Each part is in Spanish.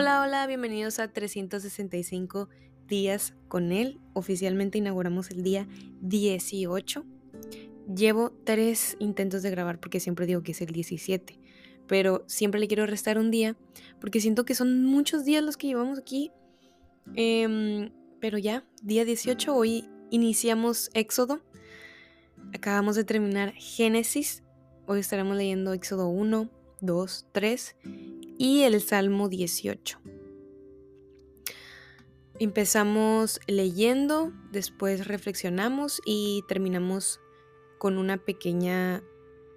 Hola, hola, bienvenidos a 365 días con él. Oficialmente inauguramos el día 18. Llevo tres intentos de grabar porque siempre digo que es el 17, pero siempre le quiero restar un día porque siento que son muchos días los que llevamos aquí. Em, pero ya, día 18, hoy iniciamos Éxodo. Acabamos de terminar Génesis. Hoy estaremos leyendo Éxodo 1, 2, 3 y el Salmo 18. Empezamos leyendo, después reflexionamos y terminamos con una pequeña,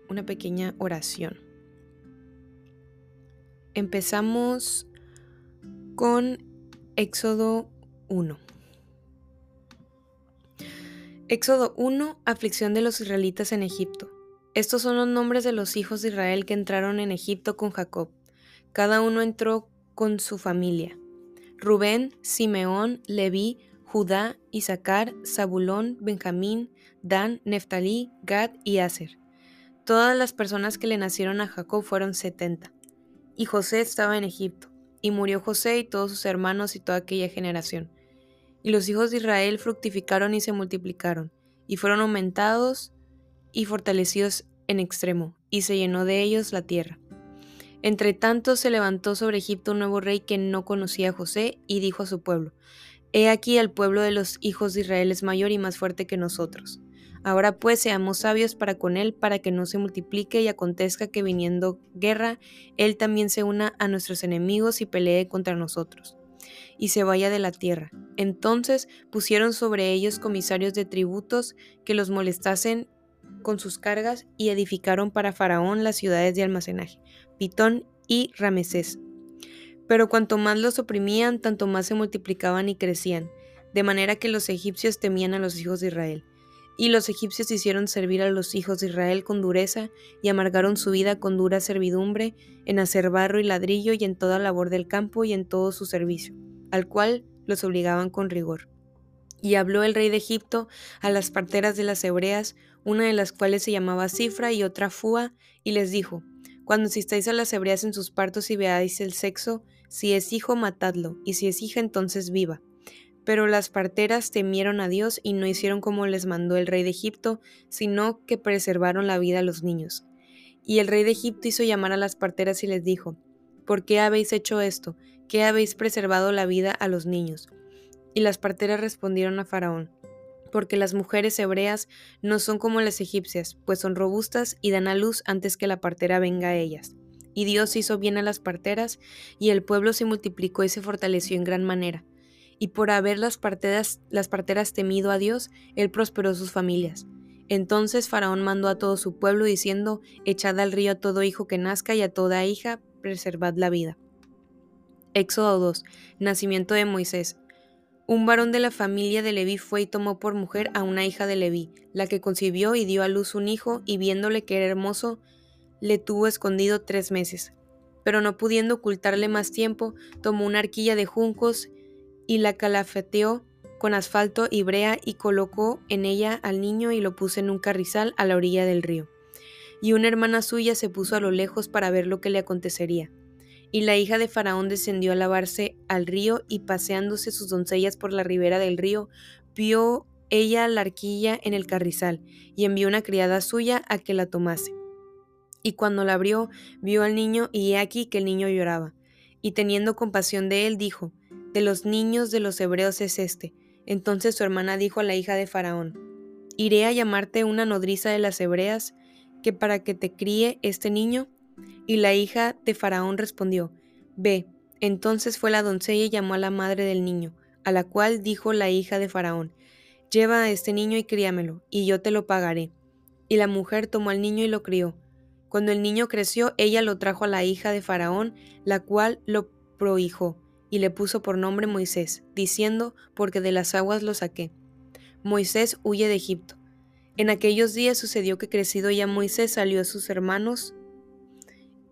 una pequeña oración. Empezamos con Éxodo 1. Éxodo 1, aflicción de los israelitas en Egipto. Estos son los nombres de los hijos de Israel que entraron en Egipto con Jacob. Cada uno entró con su familia. Rubén, Simeón, Leví, Judá, Isaacar, Zabulón, Benjamín, Dan, Neftalí, Gad y Aser. Todas las personas que le nacieron a Jacob fueron setenta. Y José estaba en Egipto, y murió José y todos sus hermanos y toda aquella generación. Y los hijos de Israel fructificaron y se multiplicaron, y fueron aumentados y fortalecidos en extremo, y se llenó de ellos la tierra. Entre tanto se levantó sobre Egipto un nuevo rey que no conocía a José y dijo a su pueblo, He aquí el pueblo de los hijos de Israel es mayor y más fuerte que nosotros. Ahora pues seamos sabios para con él, para que no se multiplique y acontezca que viniendo guerra, él también se una a nuestros enemigos y pelee contra nosotros, y se vaya de la tierra. Entonces pusieron sobre ellos comisarios de tributos que los molestasen con sus cargas y edificaron para Faraón las ciudades de almacenaje, Y Ramesés. Pero cuanto más los oprimían, tanto más se multiplicaban y crecían, de manera que los egipcios temían a los hijos de Israel. Y los egipcios hicieron servir a los hijos de Israel con dureza y amargaron su vida con dura servidumbre en hacer barro y ladrillo y en toda labor del campo y en todo su servicio, al cual los obligaban con rigor. Y habló el rey de Egipto a las parteras de las hebreas, una de las cuales se llamaba Cifra y otra Fua, y les dijo, Cuando asistáis a las hebreas en sus partos y veáis el sexo, si es hijo, matadlo, y si es hija, entonces viva. Pero las parteras temieron a Dios y no hicieron como les mandó el rey de Egipto, sino que preservaron la vida a los niños. Y el rey de Egipto hizo llamar a las parteras y les dijo, ¿Por qué habéis hecho esto? ¿Qué habéis preservado la vida a los niños? Y las parteras respondieron a Faraón, porque las mujeres hebreas no son como las egipcias, pues son robustas y dan a luz antes que la partera venga a ellas. Y Dios hizo bien a las parteras, y el pueblo se multiplicó y se fortaleció en gran manera. Y por haber las parteras, temido a Dios, él prosperó sus familias. Entonces Faraón mandó a todo su pueblo diciendo, Echad al río a todo hijo que nazca y a toda hija, preservad la vida. Éxodo 2. Nacimiento de Moisés. Un varón de la familia de Leví fue y tomó por mujer a una hija de Leví, la que concibió y dio a luz un hijo, y viéndole que era hermoso, le tuvo escondido tres meses. Pero no pudiendo ocultarle más tiempo, tomó una arquilla de juncos y la calafeteó con asfalto y brea y colocó en ella al niño y lo puso en un carrizal a la orilla del río. Y una hermana suya se puso a lo lejos para ver lo que le acontecería. Y la hija de Faraón descendió a lavarse al río y paseándose sus doncellas por la ribera del río, vio ella la arquilla en el carrizal y envió una criada suya a que la tomase. Y cuando la abrió, vio al niño y he aquí que el niño lloraba. Y teniendo compasión de él, dijo, De los niños de los hebreos es este. Entonces su hermana dijo a la hija de Faraón, Iré a llamarte una nodriza de las hebreas, que para que te críe este niño. Y la hija de Faraón respondió, Ve. Entonces fue la doncella y llamó a la madre del niño, a la cual dijo la hija de Faraón, Lleva a este niño y críamelo, y yo te lo pagaré. Y la mujer tomó al niño y lo crió. Cuando el niño creció, ella lo trajo a la hija de Faraón, la cual lo prohijó, y le puso por nombre Moisés, diciendo, porque de las aguas lo saqué. Moisés huye de Egipto. En aquellos días sucedió que crecido ya Moisés salió a sus hermanos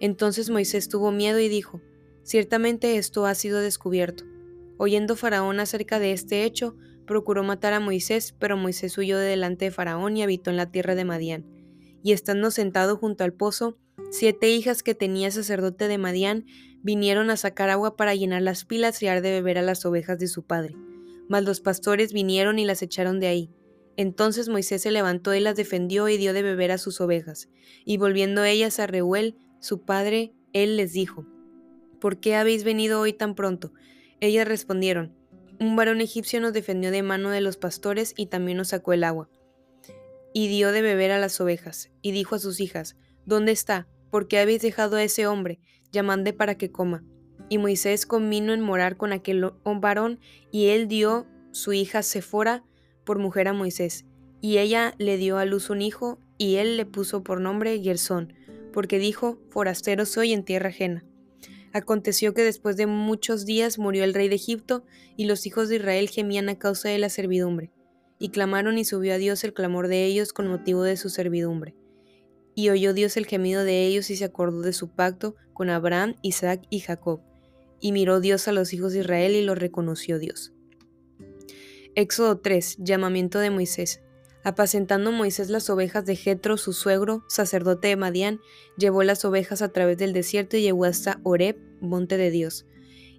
Entonces Moisés tuvo miedo y dijo, Ciertamente esto ha sido descubierto. Oyendo Faraón acerca de este hecho, procuró matar a Moisés, pero Moisés huyó de delante de Faraón y habitó en la tierra de Madián. Y estando sentado junto al pozo, siete hijas que tenía sacerdote de Madián vinieron a sacar agua para llenar las pilas y dar de beber a las ovejas de su padre. Mas los pastores vinieron y las echaron de ahí. Entonces Moisés se levantó y las defendió y dio de beber a sus ovejas. Y volviendo ellas a Reuel, su padre, él les dijo, ¿Por qué habéis venido hoy tan pronto? Ellas respondieron, Un varón egipcio nos defendió de mano de los pastores y también nos sacó el agua. Y dio de beber a las ovejas, y dijo a sus hijas, ¿Dónde está? ¿Por qué habéis dejado a ese hombre? Llamande para que coma. Y Moisés convino en morar con aquel varón, y él dio su hija Sefora por mujer a Moisés. Y ella le dio a luz un hijo, y él le puso por nombre Gersón, porque dijo, Forastero soy en tierra ajena. Aconteció que después de muchos días murió el rey de Egipto, y los hijos de Israel gemían a causa de la servidumbre. Y clamaron y subió a Dios el clamor de ellos con motivo de su servidumbre. Y oyó Dios el gemido de ellos y se acordó de su pacto con Abraham, Isaac y Jacob. Y miró Dios a los hijos de Israel y los reconoció Dios. Éxodo 3. Llamamiento de Moisés. Apacentando Moisés las ovejas de Jetro, su suegro, sacerdote de Madián, llevó las ovejas a través del desierto y llegó hasta Horeb, monte de Dios.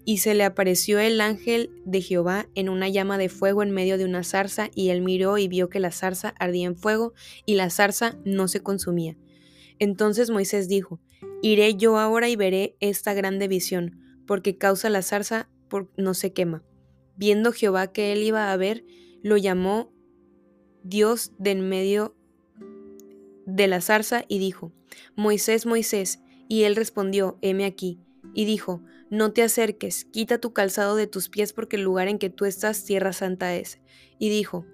Y se le apareció el ángel de Jehová en una llama de fuego en medio de una zarza, y él miró y vio que la zarza ardía en fuego, y la zarza no se consumía. Entonces Moisés dijo, Iré yo ahora y veré esta grande visión, porque causa la zarza por no se quema. Viendo Jehová que él iba a ver, lo llamó Dios de en medio de la zarza y dijo, Moisés, Moisés, y él respondió, heme aquí, y dijo, no te acerques, quita tu calzado de tus pies porque el lugar en que tú estás tierra santa es. Y dijo,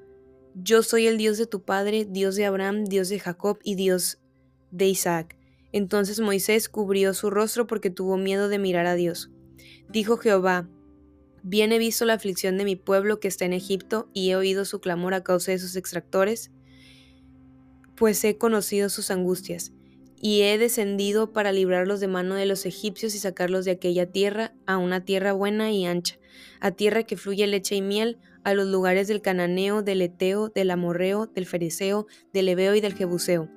yo soy el Dios de tu padre, Dios de Abraham, Dios de Jacob y Dios de Isaac. Entonces Moisés cubrió su rostro porque tuvo miedo de mirar a Dios. Dijo Jehová, Bien he visto la aflicción de mi pueblo que está en Egipto y he oído su clamor a causa de sus extractores, pues he conocido sus angustias, y he descendido para librarlos de mano de los egipcios y sacarlos de aquella tierra a una tierra buena y ancha, a tierra que fluye leche y miel, a los lugares del cananeo, del eteo, del amorreo, del fereceo, del ebeo y del jebuseo.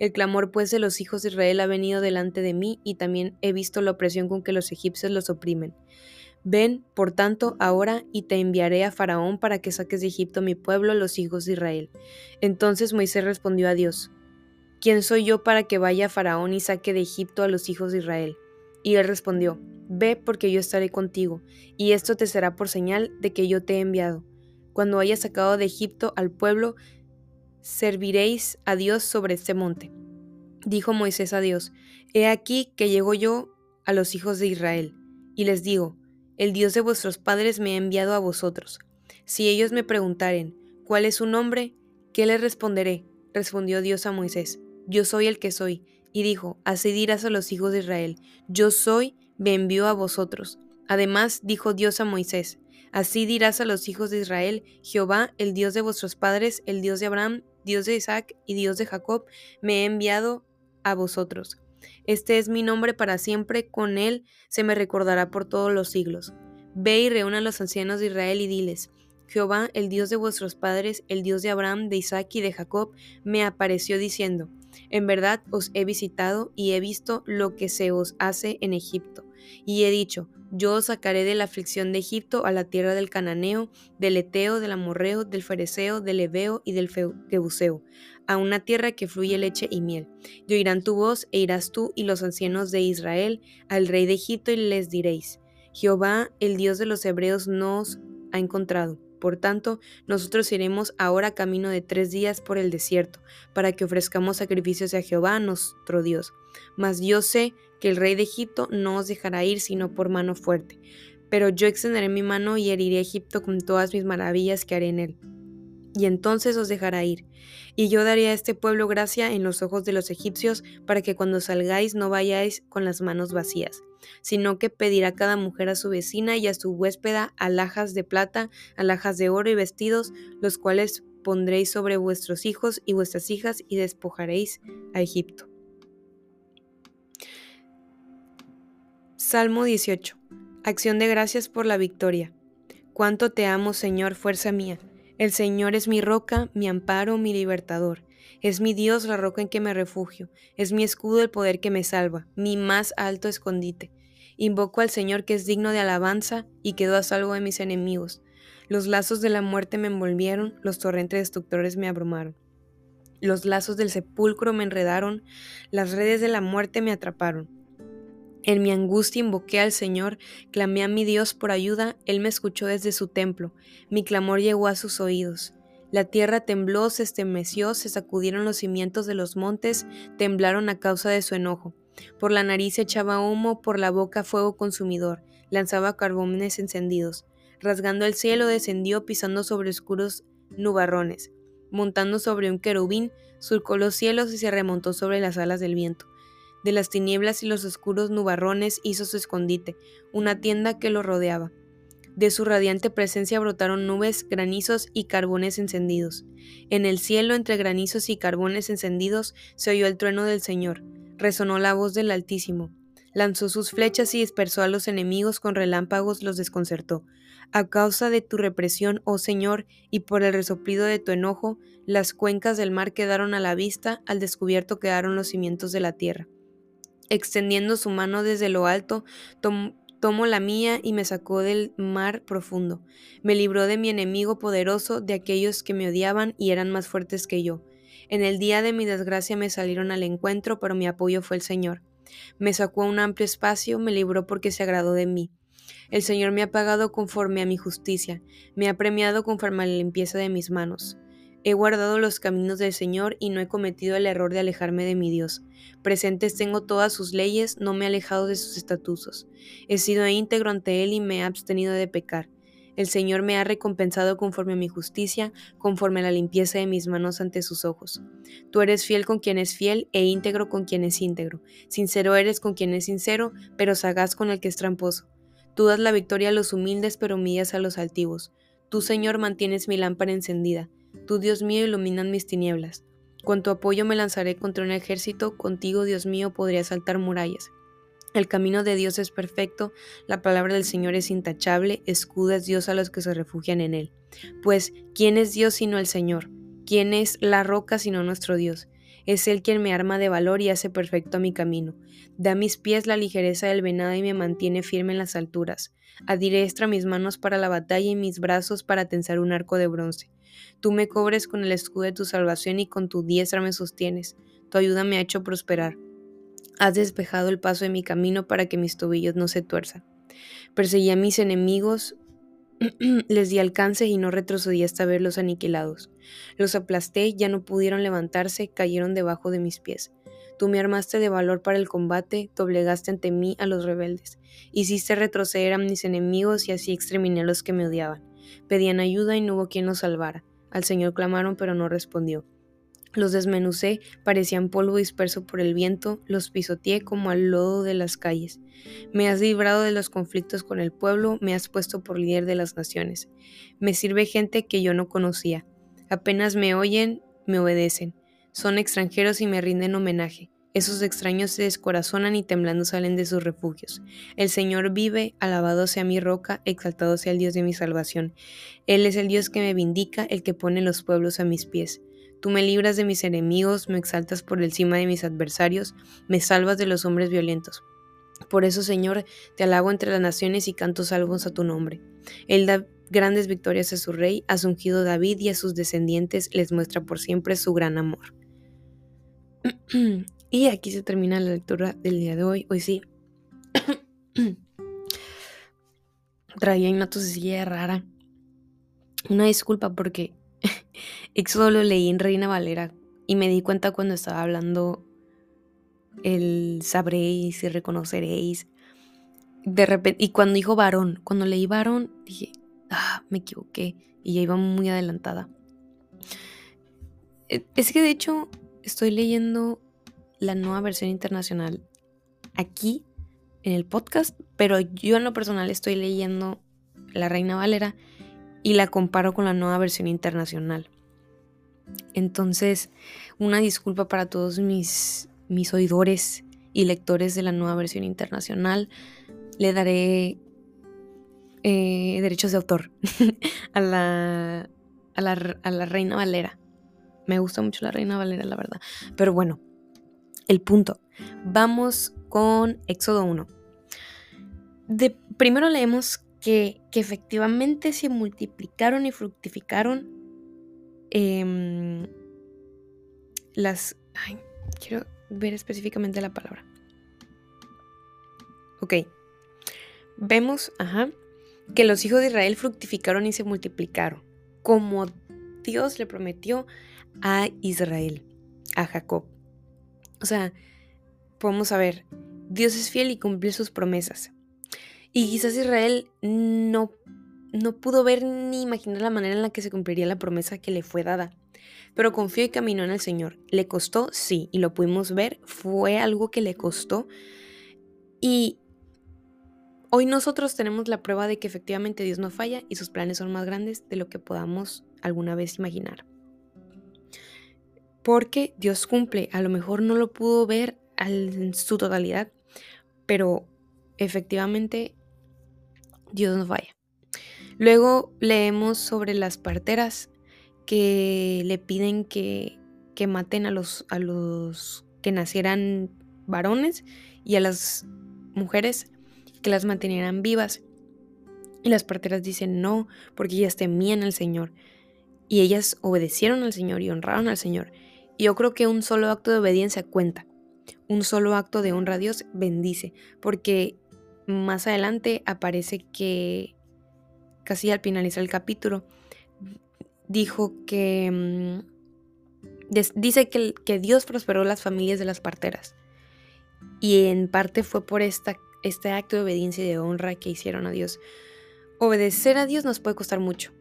El clamor pues de los hijos de Israel ha venido delante de mí, y también he visto la opresión con que los egipcios los oprimen. Ven, por tanto, ahora y te enviaré a Faraón para que saques de Egipto mi pueblo, los hijos de Israel. Entonces Moisés respondió a Dios, ¿quién soy yo para que vaya a Faraón y saque de Egipto a los hijos de Israel? Y él respondió, Ve porque yo estaré contigo, y esto te será por señal de que yo te he enviado. Cuando hayas sacado de Egipto al pueblo, serviréis a Dios sobre este monte. Dijo Moisés a Dios, He aquí que llego yo a los hijos de Israel, y les digo, el Dios de vuestros padres me ha enviado a vosotros. Si ellos me preguntaren, ¿cuál es su nombre? ¿Qué les responderé? Respondió Dios a Moisés, Yo soy el que soy. Y dijo, Así dirás a los hijos de Israel, Yo soy, me envió a vosotros. Además dijo Dios a Moisés, Así dirás a los hijos de Israel, Jehová, el Dios de vuestros padres, el Dios de Abraham, Dios de Isaac y Dios de Jacob, me ha enviado a vosotros. Este es mi nombre para siempre, con él se me recordará por todos los siglos. Ve y reúna a los ancianos de Israel y diles, Jehová, el Dios de vuestros padres, el Dios de Abraham, de Isaac y de Jacob, me apareció diciendo, En verdad os he visitado y he visto lo que se os hace en Egipto. Y he dicho, yo os sacaré de la aflicción de Egipto a la tierra del cananeo, del eteo, del amorreo, del fereceo, del ebeo y del jebuseo, a una tierra que fluye leche y miel. Y oirán tu voz e irás tú y los ancianos de Israel al rey de Egipto y les diréis, Jehová, el Dios de los hebreos, nos ha encontrado. Por tanto, nosotros iremos ahora camino de tres días por el desierto, para que ofrezcamos sacrificios a Jehová nuestro Dios. Mas yo sé que el rey de Egipto no os dejará ir sino por mano fuerte. Pero yo extenderé mi mano y heriré a Egipto con todas mis maravillas que haré en él. Y entonces os dejará ir. Y yo daré a este pueblo gracia en los ojos de los egipcios, para que cuando salgáis no vayáis con las manos vacías, sino que pedirá cada mujer a su vecina y a su huéspeda alhajas de plata, alhajas de oro y vestidos, los cuales pondréis sobre vuestros hijos y vuestras hijas y despojaréis a Egipto. Salmo 18. Acción de gracias por la victoria. Cuánto te amo, Señor, fuerza mía. El Señor es mi roca, mi amparo, mi libertador. Es mi Dios la roca en que me refugio, es mi escudo el poder que me salva, mi más alto escondite. Invoco al Señor que es digno de alabanza y quedo a salvo de mis enemigos. Los lazos de la muerte me envolvieron, los torrentes destructores me abrumaron. Los lazos del sepulcro me enredaron, las redes de la muerte me atraparon. En mi angustia invoqué al Señor, clamé a mi Dios por ayuda, Él me escuchó desde su templo, mi clamor llegó a sus oídos. La tierra tembló, se estremeció, se sacudieron los cimientos de los montes, temblaron a causa de su enojo. Por la nariz echaba humo, por la boca fuego consumidor, lanzaba carbones encendidos. Rasgando el cielo descendió pisando sobre oscuros nubarrones. Montando sobre un querubín, surcó los cielos y se remontó sobre las alas del viento. De las tinieblas y los oscuros nubarrones hizo su escondite, una tienda que lo rodeaba. De su radiante presencia brotaron nubes, granizos y carbones encendidos. En el cielo, entre granizos y carbones encendidos, se oyó el trueno del Señor. Resonó la voz del Altísimo. Lanzó sus flechas y dispersó a los enemigos con relámpagos, los desconcertó. A causa de tu represión, oh Señor, y por el resoplido de tu enojo, las cuencas del mar quedaron a la vista, al descubierto quedaron los cimientos de la tierra. Extendiendo su mano desde lo alto, tomó la mía y me sacó del mar profundo. Me libró de mi enemigo poderoso, de aquellos que me odiaban y eran más fuertes que yo. En el día de mi desgracia me salieron al encuentro, pero mi apoyo fue el Señor. Me sacó a un amplio espacio, me libró porque se agradó de mí. El Señor me ha pagado conforme a mi justicia, me ha premiado conforme a la limpieza de mis manos. He guardado los caminos del Señor y no he cometido el error de alejarme de mi Dios. Presentes tengo todas sus leyes, no me he alejado de sus estatutos. He sido íntegro ante Él y me he abstenido de pecar. El Señor me ha recompensado conforme a mi justicia, conforme a la limpieza de mis manos ante sus ojos. Tú eres fiel con quien es fiel e íntegro con quien es íntegro. Sincero eres con quien es sincero, pero sagaz con el que es tramposo. Tú das la victoria a los humildes, pero humillas a los altivos. Tú, Señor, mantienes mi lámpara encendida. Tú, Dios mío, iluminan mis tinieblas. Con tu apoyo me lanzaré contra un ejército, contigo, Dios mío, podría saltar murallas. El camino de Dios es perfecto, la palabra del Señor es intachable, escuda es Dios a los que se refugian en él. Pues, ¿quién es Dios sino el Señor? ¿Quién es la roca sino nuestro Dios? Es Él quien me arma de valor y hace perfecto mi camino. Da a mis pies la ligereza del venado y me mantiene firme en las alturas. Adiestra mis manos para la batalla y mis brazos para tensar un arco de bronce. Tú me cobres con el escudo de tu salvación y con tu diestra me sostienes. Tu ayuda me ha hecho prosperar. Has despejado el paso de mi camino para que mis tobillos no se tuerzan. Perseguí a mis enemigos, les di alcance y no retrocedí hasta verlos aniquilados. Los aplasté, ya no pudieron levantarse, cayeron debajo de mis pies. Tú me armaste de valor para el combate, doblegaste ante mí a los rebeldes. Hiciste retroceder a mis enemigos y así exterminé a los que me odiaban. Pedían ayuda y no hubo quien los salvara. Al Señor clamaron, pero no respondió. Los desmenucé, parecían polvo disperso por el viento, los pisoteé como al lodo de las calles. Me has librado de los conflictos con el pueblo, me has puesto por líder de las naciones. Me sirve gente que yo no conocía. Apenas me oyen, me obedecen. Son extranjeros y me rinden homenaje. Esos extraños se descorazonan y temblando salen de sus refugios. El Señor vive, alabado sea mi roca, exaltado sea el Dios de mi salvación. Él es el Dios que me vindica, el que pone los pueblos a mis pies. Tú me libras de mis enemigos, me exaltas por encima de mis adversarios, me salvas de los hombres violentos. Por eso, Señor, te alabo entre las naciones y canto salvos a tu nombre. Él da grandes victorias a su rey, a su ungido David y a sus descendientes les muestra por siempre su gran amor. Y aquí se termina la lectura del día de hoy. Hoy sí. Traía una tosecilla rara. Una disculpa porque Éxodo lo leí en Reina Valera y me di cuenta cuando estaba hablando el sabréis y reconoceréis. De repente, y cuando dijo varón, cuando leí varón, dije, ah, me equivoqué y ya iba muy adelantada. E, es que de hecho estoy leyendo la nueva versión internacional aquí en el podcast, pero yo en lo personal estoy leyendo La Reina Valera y la comparo con la nueva versión internacional. Entonces, una disculpa para todos mis, mis oidores y lectores de la nueva versión internacional. Le daré eh, derechos de autor a, la, a, la, a la Reina Valera. Me gusta mucho la Reina Valera, la verdad. Pero bueno, el punto. Vamos con Éxodo 1. De, primero leemos que, efectivamente se multiplicaron y fructificaron em, las... Ay, quiero ver específicamente la palabra. Ok. Vemos, ajá, que los hijos de Israel fructificaron y se multiplicaron, como Dios le prometió a Israel, a Jacob. O sea, podemos saber, Dios es fiel y cumple sus promesas. Y quizás Israel no, no pudo ver ni imaginar la manera en la que se cumpliría la promesa que le fue dada. Pero confió y caminó en el Señor. ¿Le costó? Sí, y lo pudimos ver. Fue algo que le costó. Y hoy nosotros tenemos la prueba de que efectivamente Dios no falla y sus planes son más grandes de lo que podamos alguna vez imaginar. Porque Dios cumple. A lo mejor no lo pudo ver en su totalidad, pero efectivamente Dios nos vaya. Luego leemos sobre las parteras que le piden que, que maten a los, a los que nacieran varones y a las mujeres que las mantenieran vivas. Y las parteras dicen no, porque ellas temían al Señor. Y ellas obedecieron al Señor y honraron al Señor. Y yo creo que un solo acto de obediencia cuenta. Un solo acto de honra a Dios bendice. Porque más adelante aparece que, casi al finalizar el capítulo, dijo que... Mm, dice que, Dios prosperó las familias de las parteras. Y en parte fue por esta, este acto de obediencia y de honra que hicieron a Dios. Obedecer a Dios nos puede costar mucho.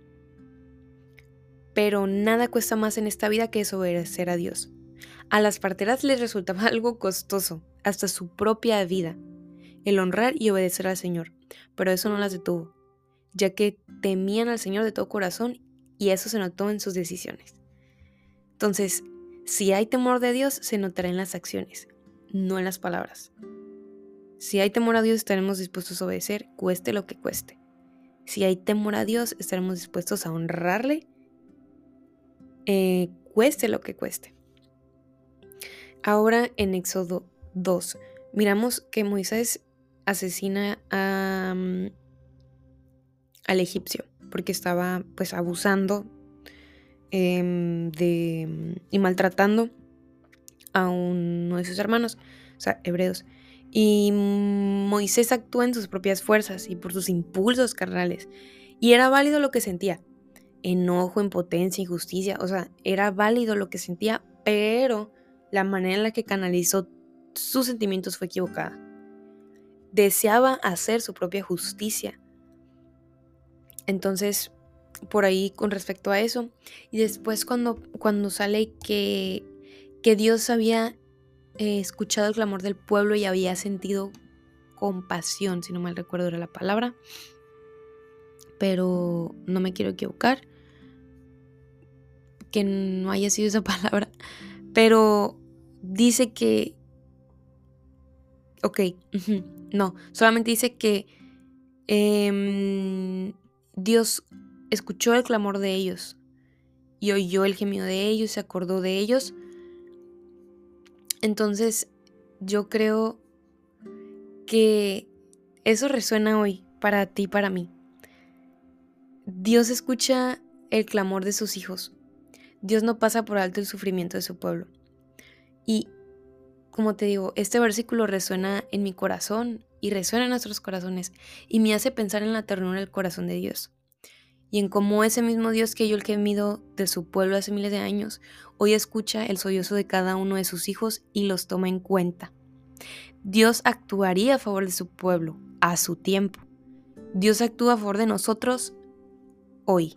Pero nada cuesta más en esta vida que desobedecer a Dios. A las parteras les resultaba algo costoso, hasta su propia vida el honrar y obedecer al Señor, pero eso no las detuvo, ya que temían al Señor de todo corazón y eso se notó en sus decisiones. Entonces, si hay temor de Dios, se notará en las acciones, no en las palabras. Si hay temor a Dios, estaremos dispuestos a obedecer, cueste lo que cueste. Si hay temor a Dios, estaremos dispuestos a honrarle, eh, cueste lo que cueste. Ahora en Éxodo 2, miramos que Moisés asesina a, mm, al egipcio porque estaba pues abusando em, de, y maltratando a uno de sus hermanos, o sea, hebreos. Y Moisés actúa en sus propias fuerzas y por sus impulsos carnales. Y era válido lo que sentía. Enojo, impotencia, injusticia. O sea, era válido lo que sentía, pero la manera en la que canalizó sus sentimientos fue equivocada deseaba hacer su propia justicia. Entonces, por ahí con respecto a eso. Y después cuando, cuando sale que, que Dios había eh, escuchado el clamor del pueblo y había sentido compasión, si no mal recuerdo era la palabra. Pero no me quiero equivocar. Que no haya sido esa palabra. Pero dice que... Ok. No, solamente dice que em, Dios escuchó el clamor de ellos y oyó el gemido de ellos, se acordó de ellos. Entonces, yo creo que eso resuena hoy para ti y para mí. Dios escucha el clamor de sus hijos. Dios no pasa por alto el sufrimiento de su pueblo. Y como te digo, este versículo resuena en mi corazón y resuena en nuestros corazones y me hace pensar en la ternura del corazón de Dios y en cómo ese mismo Dios que yo el que mido de su pueblo hace miles de años, hoy escucha el sollozo de cada uno de sus hijos y los toma en cuenta. Dios actuaría a favor de su pueblo a su tiempo. Dios actúa a favor de nosotros hoy.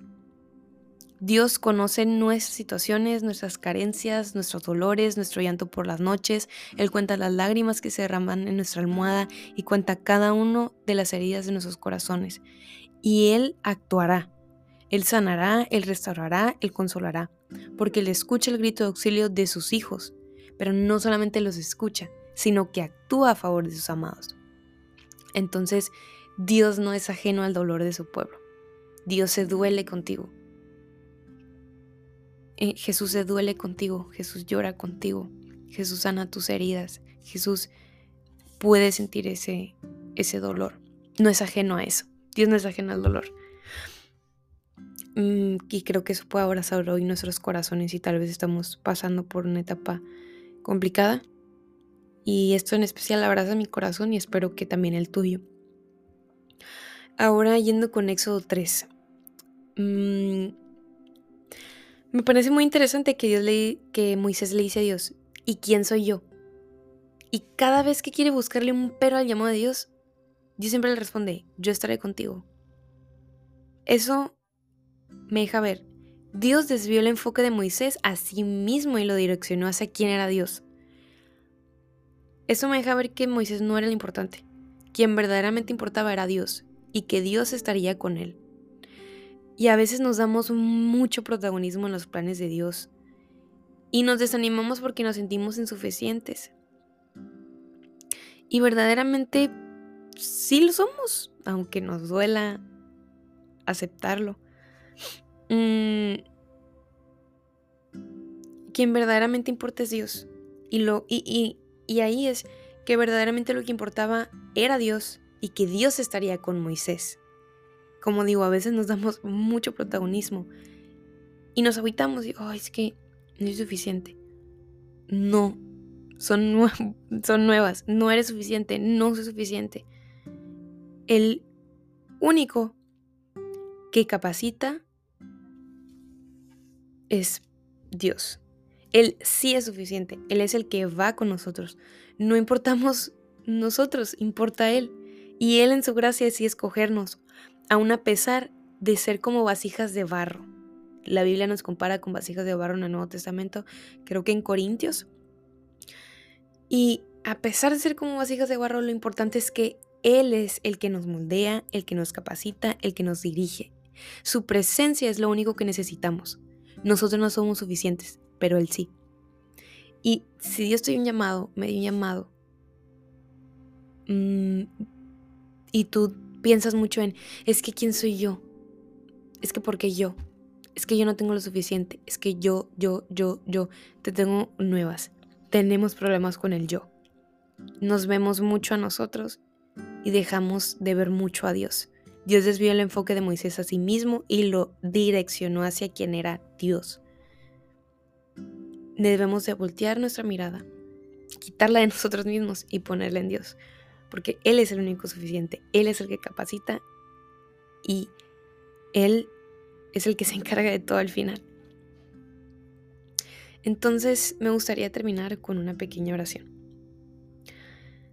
Dios conoce nuestras situaciones, nuestras carencias, nuestros dolores, nuestro llanto por las noches. Él cuenta las lágrimas que se derraman en nuestra almohada y cuenta cada uno de las heridas de nuestros corazones. Y Él actuará. Él sanará, Él restaurará, Él consolará, porque Él escucha el grito de auxilio de sus hijos, pero no solamente los escucha, sino que actúa a favor de sus amados. Entonces, Dios no es ajeno al dolor de su pueblo. Dios se duele contigo. Eh, Jesús se duele contigo, Jesús llora contigo, Jesús sana tus heridas, Jesús puede sentir ese, ese dolor. No es ajeno a eso. Dios no es ajeno al dolor. Mm, y creo que eso puede abrazar hoy nuestros corazones y tal vez estamos pasando por una etapa complicada. Y esto en especial abraza mi corazón y espero que también el tuyo. Ahora yendo con Éxodo 3. Mm, me parece muy interesante que, Dios le, que Moisés le dice a Dios, ¿y quién soy yo? Y cada vez que quiere buscarle un pero al llamado de Dios, Dios siempre le responde, yo estaré contigo. Eso me deja ver, Dios desvió el enfoque de Moisés a sí mismo y lo direccionó hacia quién era Dios. Eso me deja ver que Moisés no era el importante. Quien verdaderamente importaba era Dios y que Dios estaría con él. Y a veces nos damos mucho protagonismo en los planes de Dios y nos desanimamos porque nos sentimos insuficientes. Y verdaderamente sí lo somos, aunque nos duela aceptarlo. Mm, quien verdaderamente importa es Dios. Y, lo, y, y ahí es que verdaderamente lo que importaba era Dios y que Dios estaría con Moisés. Como digo, a veces nos damos mucho protagonismo y nos aguitamos y, oh, es que no es suficiente. No, son, son nuevas, no eres suficiente, no soy suficiente. El único que capacita es Dios. Él sí es suficiente, Él es el que va con nosotros. No importamos nosotros, importa Él. Y Él en su gracia decide escogernos aun a pesar de ser como vasijas de barro. La Biblia nos compara con vasijas de barro en el Nuevo Testamento, creo que en Corintios. Y a pesar de ser como vasijas de barro, lo importante es que Él es el que nos moldea, el que nos capacita, el que nos dirige. Su presencia es lo único que necesitamos. Nosotros no somos suficientes, pero Él sí. Y si Dios te dio un llamado, me dio un llamado, mm, y tú piensas mucho en, es que quién soy yo, es que porque yo, es que yo no tengo lo suficiente, es que yo, yo, yo, yo, te tengo nuevas. Tenemos problemas con el yo. Nos vemos mucho a nosotros y dejamos de ver mucho a Dios. Dios desvió el enfoque de Moisés a sí mismo y lo direccionó hacia quien era Dios. Debemos de voltear nuestra mirada, quitarla de nosotros mismos y ponerla en Dios porque Él es el único suficiente, Él es el que capacita y Él es el que se encarga de todo al final. Entonces me gustaría terminar con una pequeña oración.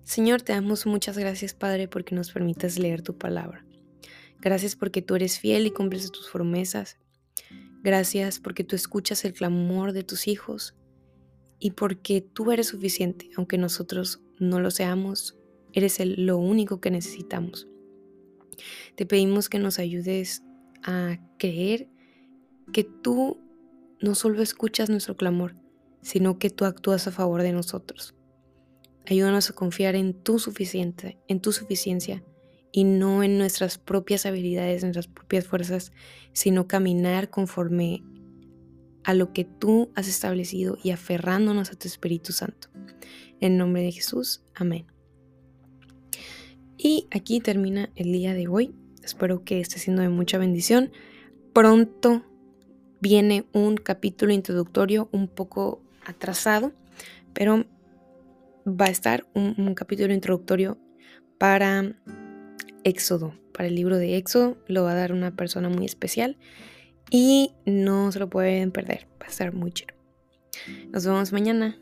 Señor, te damos muchas gracias, Padre, porque nos permites leer tu palabra. Gracias porque tú eres fiel y cumples tus promesas. Gracias porque tú escuchas el clamor de tus hijos y porque tú eres suficiente, aunque nosotros no lo seamos Eres el, lo único que necesitamos. Te pedimos que nos ayudes a creer que tú no solo escuchas nuestro clamor, sino que tú actúas a favor de nosotros. Ayúdanos a confiar en tu suficiente, en tu suficiencia y no en nuestras propias habilidades, en nuestras propias fuerzas, sino caminar conforme a lo que tú has establecido y aferrándonos a tu Espíritu Santo. En nombre de Jesús, amén. Y aquí termina el día de hoy. Espero que esté siendo de mucha bendición. Pronto viene un capítulo introductorio un poco atrasado, pero va a estar un, capítulo introductorio para Éxodo, para el libro de Éxodo. Lo va a dar una persona muy especial y no se lo pueden perder. Va a estar muy chido. Nos vemos mañana.